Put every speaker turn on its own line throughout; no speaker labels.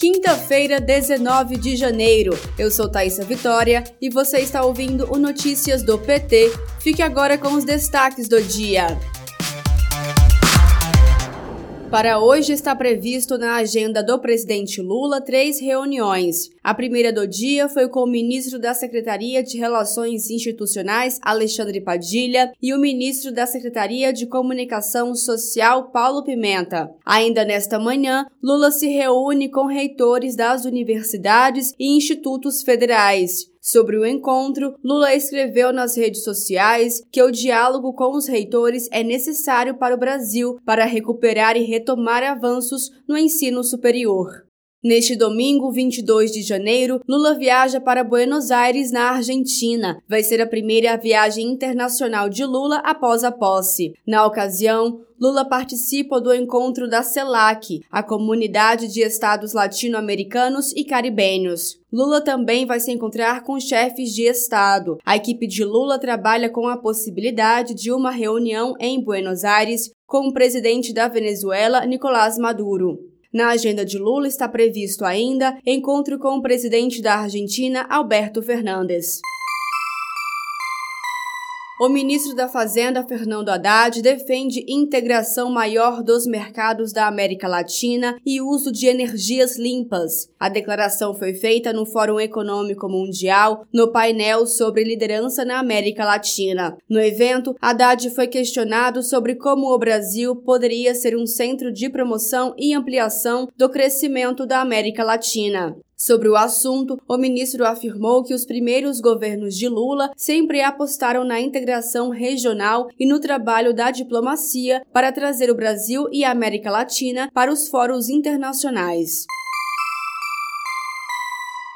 Quinta-feira, 19 de janeiro. Eu sou Thaisa Vitória e você está ouvindo o Notícias do PT. Fique agora com os destaques do dia. Para hoje está previsto na agenda do presidente Lula três reuniões. A primeira do dia foi com o ministro da Secretaria de Relações Institucionais, Alexandre Padilha, e o ministro da Secretaria de Comunicação Social, Paulo Pimenta. Ainda nesta manhã, Lula se reúne com reitores das universidades e institutos federais. Sobre o encontro, Lula escreveu nas redes sociais que o diálogo com os reitores é necessário para o Brasil para recuperar e retomar avanços no ensino superior. Neste domingo, 22 de janeiro, Lula viaja para Buenos Aires, na Argentina. Vai ser a primeira viagem internacional de Lula após a posse. Na ocasião, Lula participa do encontro da CELAC, a Comunidade de Estados Latino-Americanos e Caribenhos. Lula também vai se encontrar com chefes de Estado. A equipe de Lula trabalha com a possibilidade de uma reunião em Buenos Aires com o presidente da Venezuela, Nicolás Maduro. Na agenda de Lula está previsto ainda encontro com o presidente da Argentina, Alberto Fernandes. O ministro da Fazenda, Fernando Haddad, defende integração maior dos mercados da América Latina e uso de energias limpas. A declaração foi feita no Fórum Econômico Mundial, no painel sobre liderança na América Latina. No evento, Haddad foi questionado sobre como o Brasil poderia ser um centro de promoção e ampliação do crescimento da América Latina. Sobre o assunto, o ministro afirmou que os primeiros governos de Lula sempre apostaram na integração regional e no trabalho da diplomacia para trazer o Brasil e a América Latina para os fóruns internacionais.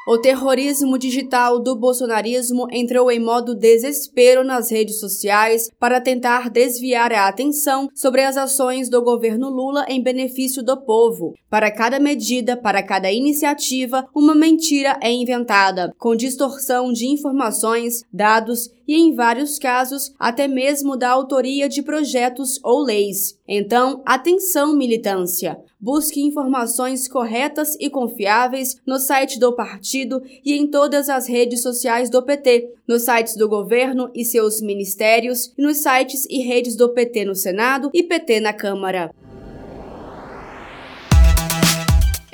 O terrorismo digital do bolsonarismo entrou em modo desespero nas redes sociais para tentar desviar a atenção sobre as ações do governo Lula em benefício do povo. Para cada medida, para cada iniciativa, uma mentira é inventada, com distorção de informações, dados e, em vários casos, até mesmo da autoria de projetos ou leis. Então, atenção, militância! Busque informações corretas e confiáveis no site do partido e em todas as redes sociais do PT, nos sites do governo e seus ministérios, nos sites e redes do PT no Senado e PT na Câmara.